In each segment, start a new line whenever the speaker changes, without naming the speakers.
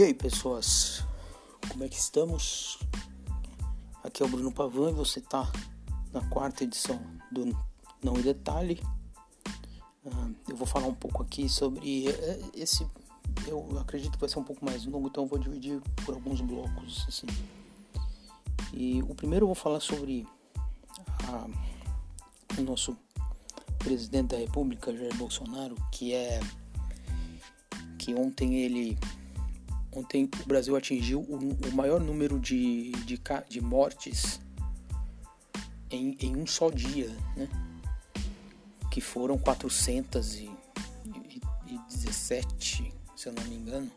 E aí, pessoas, como é que estamos? Aqui é o Bruno Pavan e você está na quarta edição do Não em Detalhe. Uh, eu vou falar um pouco aqui sobre eh, esse. Eu acredito que vai ser um pouco mais longo, então eu vou dividir por alguns blocos. Assim. E o primeiro eu vou falar sobre a, o nosso presidente da República, Jair Bolsonaro, que é que ontem ele Ontem o Brasil atingiu o, o maior número de, de, de mortes em, em, um só dia, né? que foram 417, se eu não me engano.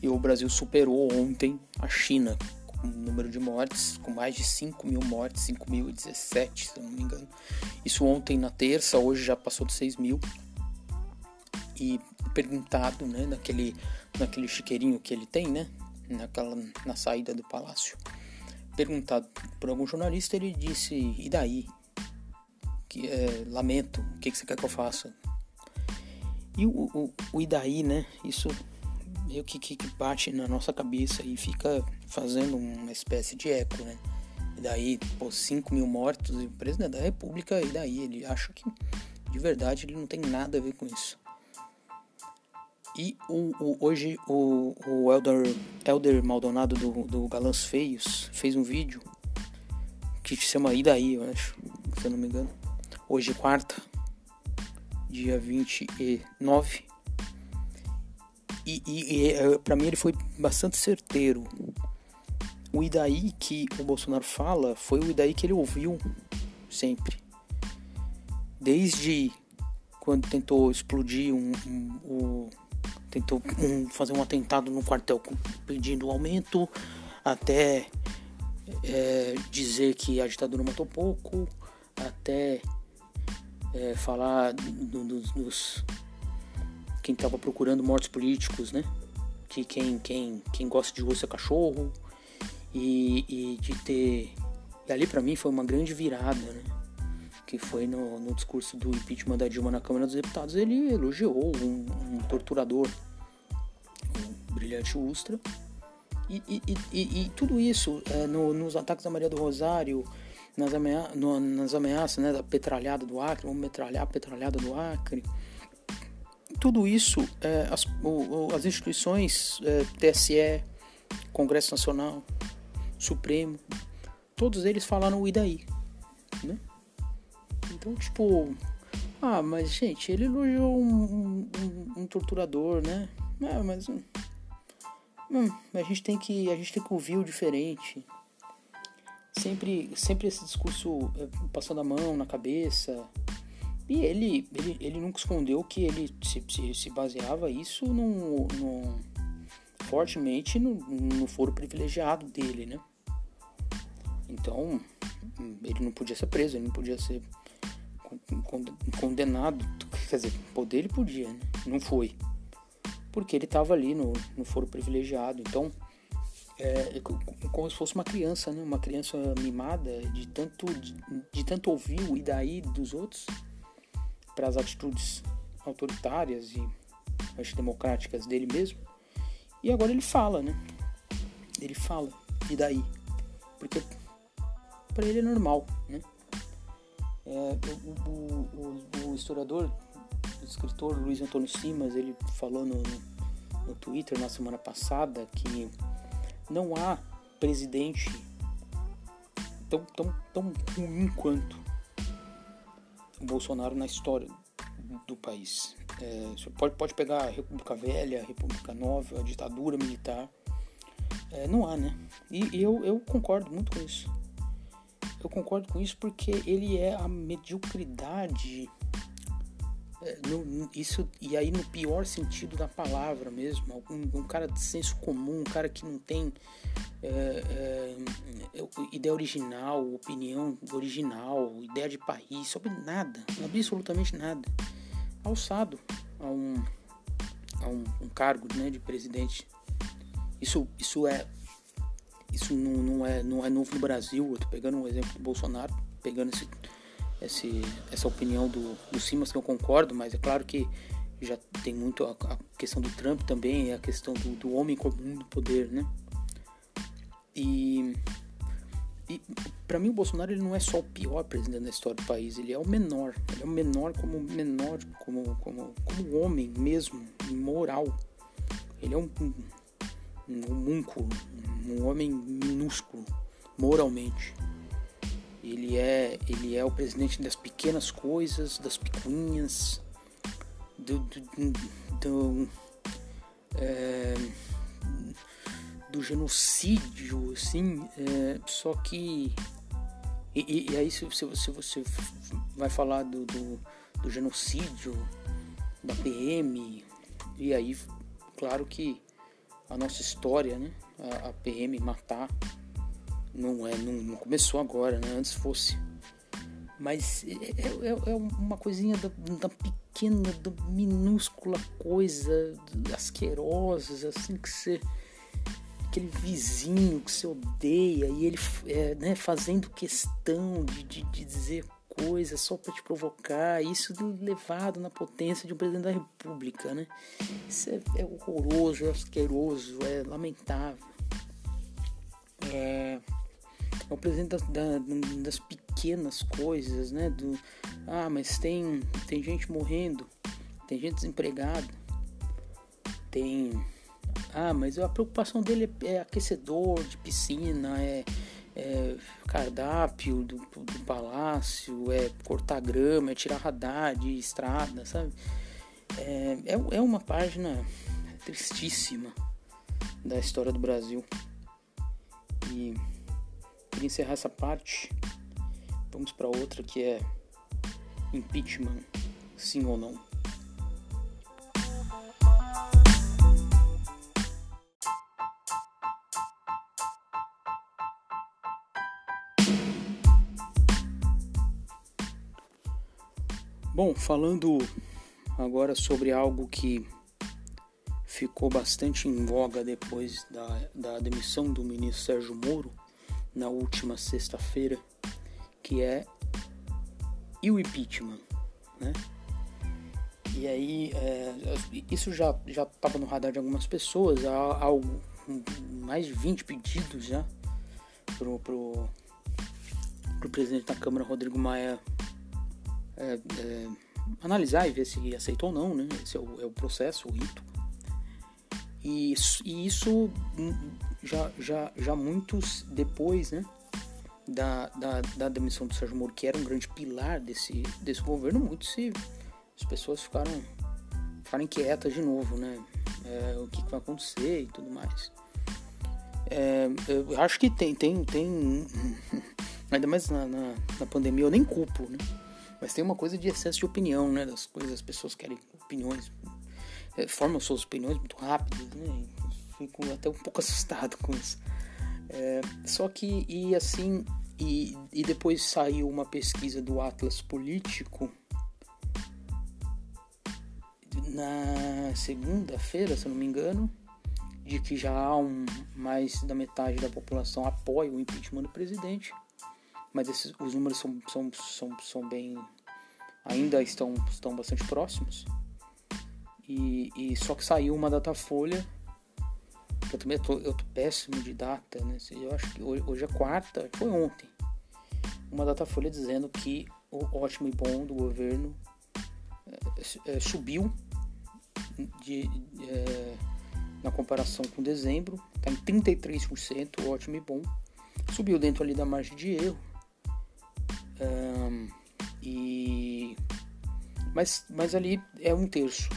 E o Brasil superou ontem a China com o número de mortes, com mais de 5 mil mortes, 5.017, se eu não me engano. Isso ontem na terça, hoje já passou de 6 mil. E perguntado, né, naquele, naquele chiqueirinho que ele tem, né, naquela, na saída do palácio. Perguntado por algum jornalista, ele disse: E daí? Que, é, lamento, o que, que você quer que eu faça? E o, o, o e daí, né? Isso meio que, que, bate na nossa cabeça e fica fazendo uma espécie de eco, né? E daí, pô, 5 mil mortos e o presidente da república, e daí? Ele acha que de verdade ele não tem nada a ver com isso. E o, o, hoje o, o Elder, Elder Maldonado do, do Galãs Feios fez um vídeo que se chama E daí, eu acho, se eu não me engano. Hoje, quarta, dia 29. E, e, e é, para mim ele foi bastante certeiro. O Idaí que o Bolsonaro fala foi o Idaí que ele ouviu sempre. Desde quando tentou explodir um, um, um tentou um, fazer um atentado no quartel pedindo aumento, até é, dizer que a ditadura matou pouco, até é, falar do, do, dos quem estava procurando mortos políticos, né? Que quem, quem, quem gosta de osso é cachorro e, e de ter e ali para mim foi uma grande virada, né? Que foi no, no, discurso do impeachment da Dilma na Câmara dos Deputados, ele elogiou um, um torturador, um brilhante Ustra. E, e, e, e tudo isso é, no, nos ataques da Maria do Rosário, nas, amea no, nas ameaças né, da petralhada do Acre, vamos metralhar a petralhada do Acre. Tudo isso, é, as, o, as instituições, é, TSE, Congresso Nacional, Supremo, todos eles falaram o Idaí. Né? Então, tipo, ah, mas gente, ele elogiou um, um, um torturador, né? Ah, mas hum, hum, a gente tem que a gente tem que ouvir o diferente. Sempre, sempre esse discurso eh, passando a mão na cabeça. E ele, ele, ele nunca escondeu que ele se, se, se baseava isso no, no fortemente no, no foro privilegiado dele, né? Então, hum, ele não podia ser preso, ele não podia ser condenado. Quer dizer, poder ele podia, né? Não foi. Porque ele estava ali no, no foro privilegiado. Então, é, é como se fosse uma criança, né? Uma criança mimada de tanto, de, de tanto ouvir o e daí dos outros para as atitudes autoritárias e antidemocráticas dele mesmo. E agora ele fala, né? Ele fala, e daí? Porque para ele é normal, né? É, o, o, o, o, historiador, o escritor Luiz Antônio Simas, ele falou no, no Twitter na semana passada que não há presidente tão, tão, tão ruim quanto Bolsonaro na história do país. É, você pode, pode pegar a República Velha, a República Nova, a ditadura militar. É, não há, né? E, e eu, eu concordo muito com isso. Eu concordo com isso porque ele é a mediocridade. É, no, isso e aí no pior sentido da palavra mesmo um, um cara de senso comum um cara que não tem é, é, ideia original opinião original ideia de país sobre nada absolutamente nada alçado a um, a um, um cargo né, de presidente isso isso é isso não, não, é, não é novo no Brasil. Eu tô pegando um exemplo do Bolsonaro, pegando esse, esse, essa opinião do, do Simas, que eu concordo, mas é claro que já tem muito a, a questão do Trump também a questão do, do homem comum do poder, né? E, e para mim o Bolsonaro ele não é só o pior presidente da história do país, ele é o menor. Ele é o menor como menor, como, como, como homem mesmo, moral. Ele é um, um, um homúnculo, um homem minúsculo, moralmente. Ele é, ele é o presidente das pequenas coisas, das picuinhas, do, do, do, é, do genocídio, assim, é, só que e, e, aí se, se, se, você vai falar do, do, do, genocídio da PM, e aí claro que a nossa história, né, a, a PM matar não é não, não, começou agora, né, antes fosse, mas é, é, é, é uma coisinha da, da pequena, da minúscula coisa, asquerosa, assim que você aquele vizinho que você odeia e ele é, né, fazendo questão de, de, de dizer coisas só para te provocar, isso levado na potência de um presidente da república, né? Isso é, é horroroso, é asqueroso, é lamentável. É, é o presidente da, da, das pequenas coisas, né? Do, ah, mas tem, tem gente morrendo, tem gente desempregada, tem ah, mas a preocupação dele é, é aquecedor de piscina, é, é cardápio do, do, palácio, é cortar grama, é tirar radar de estrada, sabe? É, é, é uma página tristíssima da história do Brasil. E para encerrar essa parte, vamos para outra que é impeachment, sim ou não. Bom, falando agora sobre algo que ficou bastante em voga depois da, da demissão do ministro Sérgio Moro na última sexta-feira, que é e o impeachment, né? E aí, é, isso já já estava no radar de algumas pessoas, há, mais de 20 pedidos já pro, pro, pro presidente da Câmara, Rodrigo Maia, é, é, analisar e ver se aceitou ou não, né? Esse é o, é o processo, o rito. E, e, isso hum, já, já, já muitos depois, né? Da, da, da demissão do Sérgio Moro, que era um grande pilar desse, desse governo, muitos se, as pessoas ficaram, ficaram inquietas de novo, né? É, o que, que, vai acontecer e tudo mais. É, eu acho que tem, tem, tem ainda mais na, na, na pandemia, eu nem culpo, né? Mas tem uma coisa de excesso de opinião, né? Das coisas, as pessoas querem opiniões, é, formam suas opiniões muito rápidas, né? Fico até um pouco assustado com isso. É, só que, e assim, e, e depois saiu uma pesquisa do Atlas Político na segunda-feira, se eu não me engano, de que já há um, mais da metade da população apoia o impeachment do presidente mas esses, os números são, são, são, são bem. ainda estão, estão bastante próximos. E, e só que saiu uma data folha. Eu também tô, eu tô péssimo de data, né? Eu acho que hoje, hoje é quarta, foi ontem. Uma data folha dizendo que o ótimo e bom do governo é, é, subiu de, é, na comparação com dezembro, está em 33%, ótimo e bom. Subiu dentro ali da margem de erro, mas, mas ali é um terço,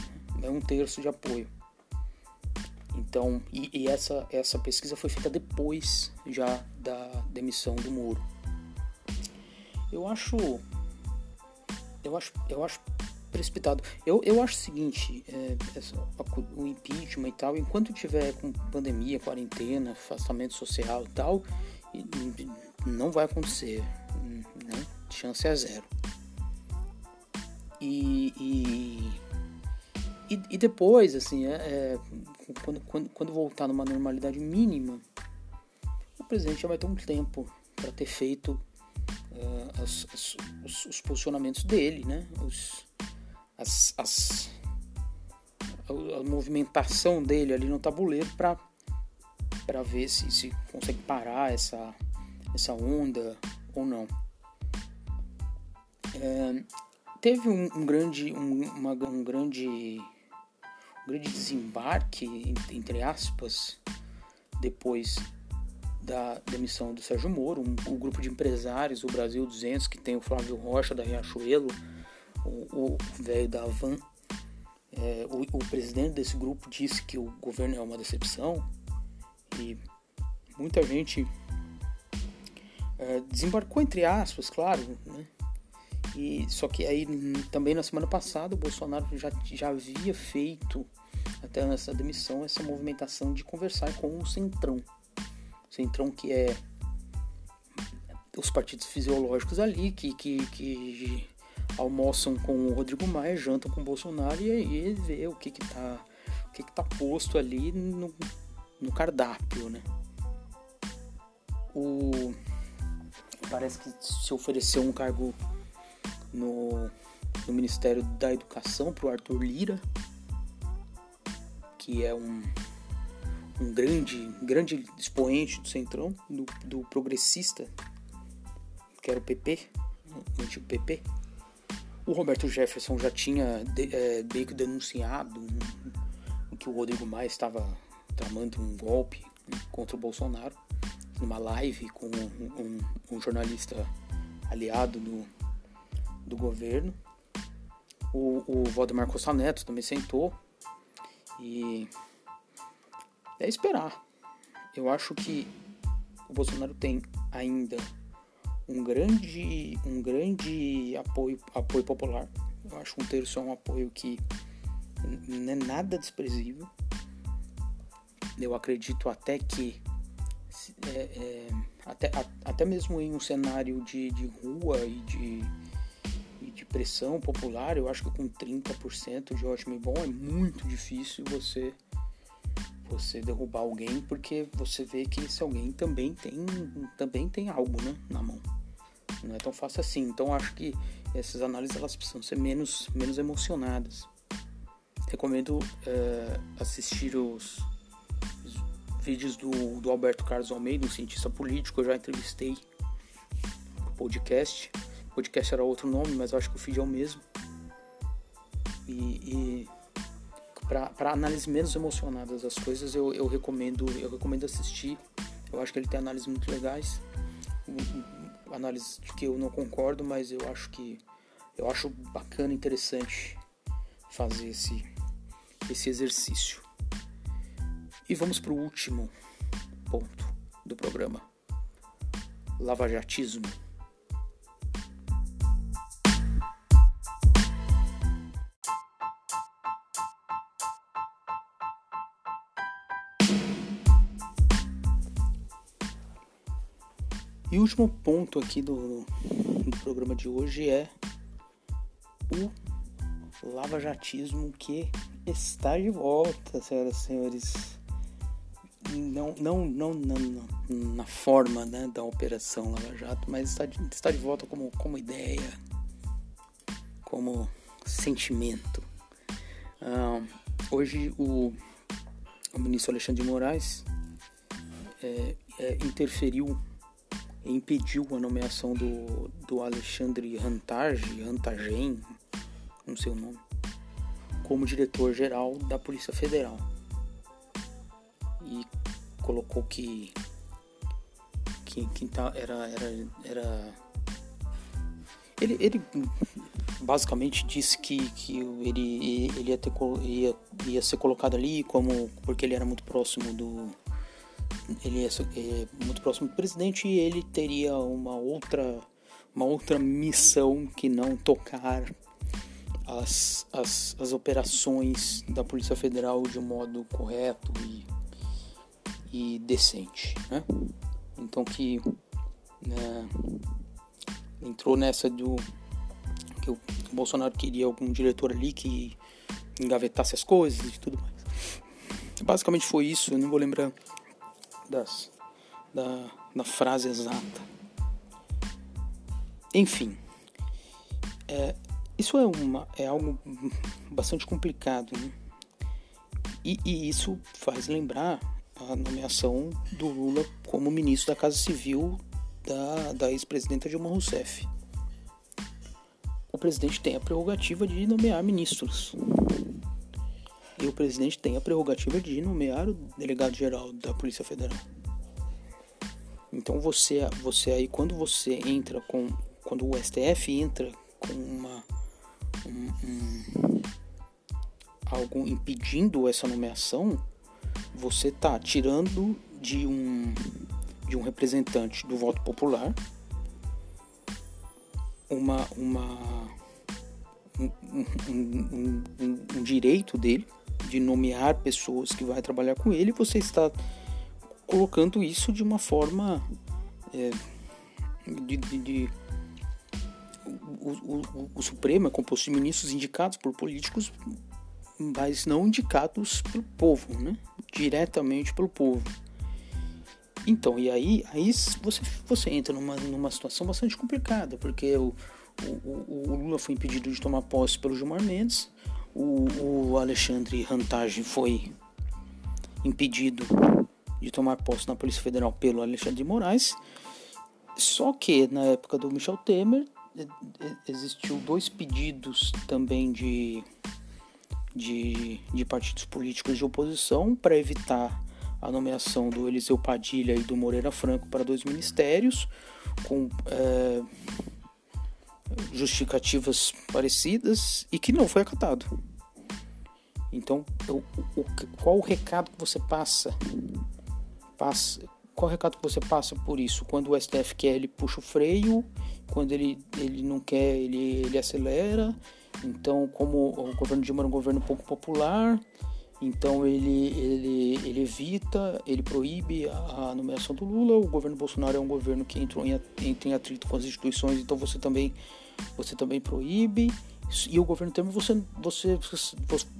é um terço de apoio. Então, e, e, essa, essa pesquisa foi feita depois já da demissão do Moro. Eu acho, eu acho, eu acho precipitado. Eu, eu acho o seguinte, é, essa, o impeachment e tal, enquanto tiver com pandemia, quarentena, afastamento social e tal, não vai acontecer, né? chance é zero. E, e, e, depois, assim, é, é, quando, quando, quando voltar numa normalidade mínima, o presidente já vai ter um tempo para ter feito uh, as, as, os, os, posicionamentos dele, né? Os, as, as, a, a movimentação dele ali no tabuleiro para para ver se, se consegue parar essa, essa onda ou não. É, teve um, um grande um, uma, um grande um grande desembarque entre aspas depois da demissão do Sérgio Moro, um, o grupo de empresários, o Brasil 200, que tem o Flávio Rocha da Riachuelo, o velho da Van, é, o, o, presidente desse grupo disse que o governo é uma decepção e muita gente é, desembarcou entre aspas, claro, né? E só que aí também na semana passada o Bolsonaro já, já havia feito até nessa demissão essa movimentação de conversar com o Centrão. Centrão que é os partidos fisiológicos ali que, que, que almoçam com o Rodrigo Maia, jantam com o Bolsonaro e aí vê o que que tá, o que que tá posto ali no, no cardápio, né? O parece que se ofereceu um cargo no, no Ministério da Educação para o Arthur Lira, que é um, um grande, grande expoente do Centrão, do, do progressista, que era o PP, o antigo PP. O Roberto Jefferson já tinha de, é, meio que denunciado que o Rodrigo Maia estava tramando um golpe contra o Bolsonaro numa live com um, um, um jornalista aliado do, do governo. O, o Valdemar Costa Neto também sentou e é esperar. Eu acho que o Bolsonaro tem ainda um grande, um grande apoio, apoio popular. Eu acho um terço é um apoio que não é nada desprezível. Eu acredito até que é, é, até, a, até mesmo em um cenário de, de rua e de, de pressão popular, eu acho que com 30% de ótimo e bom é muito difícil você você derrubar alguém porque você vê que esse alguém também tem também tem algo né, na mão. Não é tão fácil assim. Então acho que essas análises elas precisam ser menos menos emocionadas. Recomendo é, assistir os, os, vídeos do, do Alberto Carlos Almeida um cientista político eu já entrevistei podcast podcast era outro nome mas eu acho que o feed é o mesmo e, e para análises menos emocionadas das coisas, eu, eu recomendo eu recomendo assistir. Eu acho que ele tem análises muito legais, análises que eu não concordo, mas eu acho que eu acho bacana, interessante fazer esse esse exercício. E vamos para o último ponto do programa: lavajatismo. E o último ponto aqui do, do programa de hoje é o lavajatismo que está de volta, senhoras e senhores. Não, não, não, não, não na forma né, da operação Lava Jato, mas está de, está de volta como, como ideia, como sentimento. Ah, hoje o, o ministro Alexandre de Moraes é, é, interferiu impediu a nomeação do, do Alexandre Rantage, Rantagen, não sei o nome, como diretor-geral da Polícia Federal. E colocou que, que, que tá, era, era, era ele, ele basicamente disse que, que ele, ele ia, ter, ia, ia ser colocado ali como porque ele era muito próximo do, ele é, é muito próximo do presidente e ele teria uma outra uma outra missão que não tocar as, as, as operações da Polícia Federal de um modo correto e, e decente. Né? Então que né, entrou nessa do que o Bolsonaro queria algum diretor ali que engavetasse as coisas e tudo mais. Basicamente foi isso, eu não vou lembrar das, da, da frase exata. Enfim, é, isso é, uma, é algo bastante complicado. Né? E, e isso faz lembrar a nomeação do Lula como ministro da Casa Civil da, da ex-presidenta Dilma Rousseff. O presidente tem a prerrogativa de nomear ministros. E o presidente tem a prerrogativa de nomear o delegado-geral da Polícia Federal. Então você, você aí, quando você entra com. Quando o STF entra com uma. Um, um, algo impedindo essa nomeação, você está tirando de um, de um representante do voto popular uma, uma, um, um, um, direito dele de nomear pessoas que vai trabalhar com ele, você está colocando isso de uma forma é, de, de, de o, o, o, Supremo é composto de ministros indicados por políticos, mas não indicados pelo povo, né? diretamente pelo povo. Então, e aí, aí você, você entra numa, numa situação bastante complicada, porque o, o, o Lula foi impedido de tomar posse pelo Gilmar Mendes, o, o Alexandre Rantage foi impedido de tomar posse na Polícia Federal pelo Alexandre de Moraes. Só que na época do Michel Temer existiu dois pedidos também de, de, de partidos políticos de oposição para evitar a nomeação do Eliseu Padilha e do Moreira Franco para dois ministérios, com é, justificativas parecidas e que não foi acatado. Então, o, o, qual o recado que você passa? passa qual o recado que você passa por isso? Quando o STF quer, ele puxa o freio, quando ele, ele não quer, ele, ele acelera. Então, como o governo Dilma era um governo pouco popular, então ele, ele, ele evita, ele proíbe a, nomeação do Lula. O governo Bolsonaro é um governo que entrou em, entra em atrito com as instituições, então você também, você também proíbe. E o governo Temer você, você,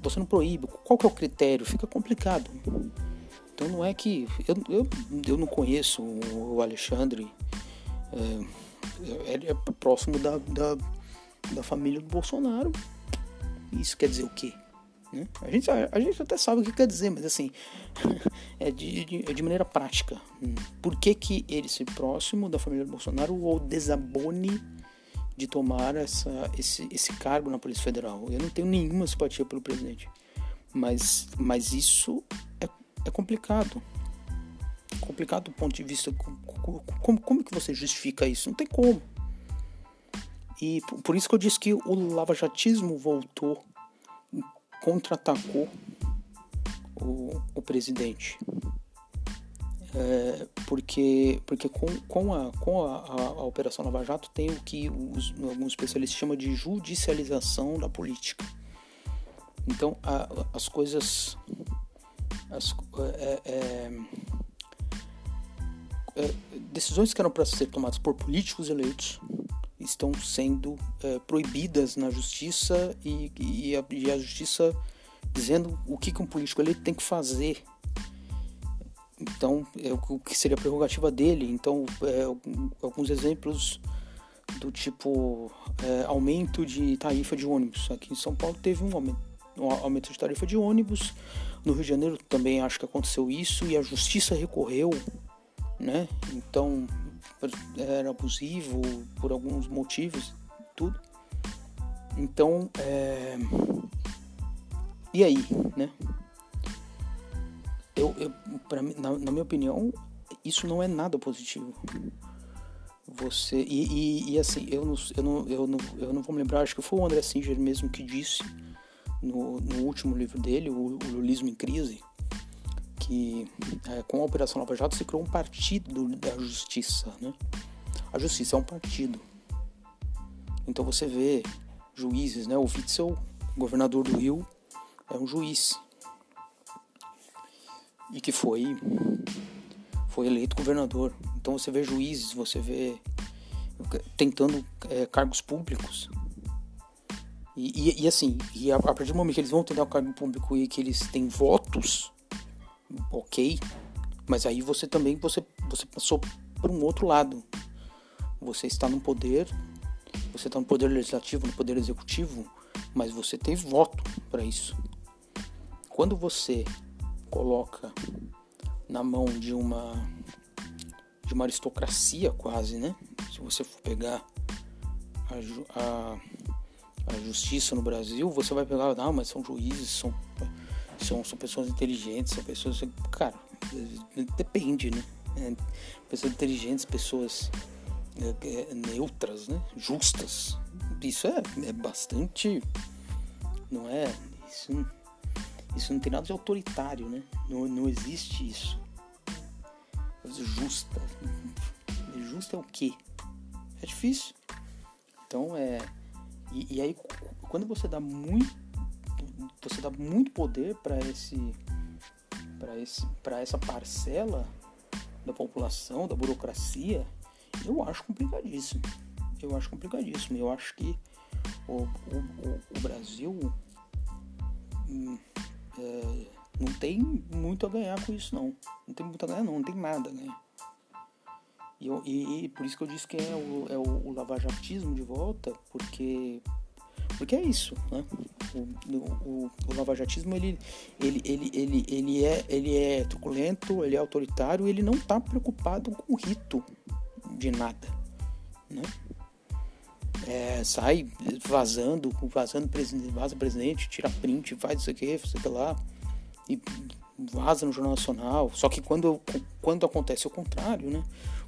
você não proíbe. Qual que é o critério? Fica complicado. Então não é que. Eu, eu, eu não conheço o Alexandre. É, ele é próximo da, da, da família do Bolsonaro. Isso quer dizer o quê? Né? A, gente, a, gente até sabe o que quer dizer, mas assim, é de, de, é de maneira prática. Por que, que ele ser próximo da família do Bolsonaro ou desabone de tomar essa, esse, esse cargo na Polícia Federal? Eu não tenho nenhuma simpatia pelo presidente, mas, mas isso é, é complicado. Complicado do ponto de vista. Como, como que você justifica isso? Não tem como. E por isso que eu disse que o lavajatismo voltou contra-atacou o, o presidente. É, porque porque com, com, a, com a, a, a, Operação Lava Jato tem o que os, alguns especialistas chamam de judicialização da política. Então a, as coisas. As, é, é, é decisões que eram para ser tomadas por políticos eleitos estão sendo é, proibidas na justiça e, e, a, e, a, justiça dizendo o que, que um político ele tem que fazer. Então, é, o que seria a prerrogativa dele. Então, é, alguns exemplos do tipo é, aumento de tarifa de ônibus. Aqui em São Paulo teve um aumento, um aumento de tarifa de ônibus. No Rio de Janeiro também acho que aconteceu isso e a justiça recorreu, né? Então era abusivo por alguns motivos, tudo. Então, é... e aí, né? Eu, eu pra, na, na, minha opinião, isso não é nada positivo. Você e, e, e, assim, eu não, eu não, eu não, eu não vou me lembrar. Acho que foi o André Singer mesmo que disse no, no último livro dele, o, o Lulismo em Crise, que é, com a Operação Lava Jato se criou um partido da justiça, né? A justiça é um partido. Então você vê juízes, né? O Witzel, governador do Rio, é um juiz e que foi foi eleito governador. Então você vê juízes, você vê tentando é, cargos públicos. E, e, e, assim, e a, a partir do momento que eles vão tentar o cargo público e que eles têm votos, ok, mas aí você também você, você passou por um outro lado. Você está no poder, você está no poder legislativo, no poder executivo, mas você tem voto para isso. quando você coloca na mão de uma de uma aristocracia quase, né? Se você for pegar a, a, a justiça no Brasil, você vai pegar, não, mas são juízes, são, são, são pessoas inteligentes, são pessoas. Cara, depende, né? É, pessoas inteligentes, pessoas é, é, neutras, né? Justas. Isso é, é bastante. Não é. Isso, isso não tem nada de autoritário, né? Não, não existe isso. Justa. Justa é o quê? É difícil. Então é. E, e aí quando você dá muito. Você dá muito poder para esse. para esse. para essa parcela da população, da burocracia, eu acho complicadíssimo. Eu acho complicadíssimo. Eu acho que o, o, o Brasil hum, é, não tem muito a ganhar com isso, não. Não tem muito a ganhar, não. Não tem nada a ganhar. E, eu, e, e por isso que eu disse que é o, é o, o lavajatismo de volta, porque porque é isso, né? O, o, o lavajatismo ele, ele, ele, ele, ele, é, ele é truculento, ele é autoritário, ele não está preocupado com o rito de nada, né? É, sai vazando, vazando presidente, vaza presidente, tira print, faz isso aqui, sei lá, e vaza no Jornal Nacional. Só que quando, quando acontece o contrário, né?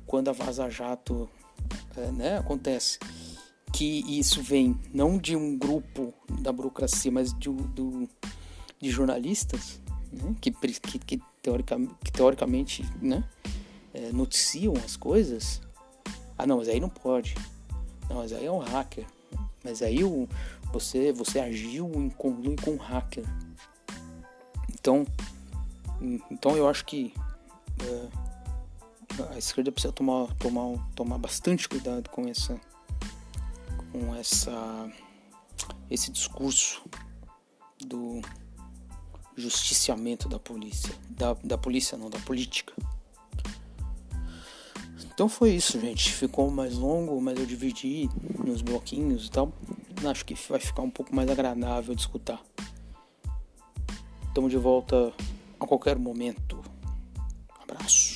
Quando a Vaza Jato é, né, acontece que isso vem não de um grupo da burocracia, mas de, do, de jornalistas né, que, que, que, teoricamente, que teoricamente né, é, noticiam as coisas. Ah, não, mas aí não pode. Não, mas aí é um hacker. Mas aí o, você, você agiu em conluio com um hacker. Então, então eu acho que é, a esquerda precisa tomar, tomar, tomar bastante cuidado com essa com essa esse discurso do justiciamento da polícia, da, da polícia não, da política. Então foi isso, gente. Ficou mais longo, mas eu dividi nos bloquinhos e tal. Acho que vai ficar um pouco mais agradável de escutar. Estamos de volta a qualquer momento. Abraço.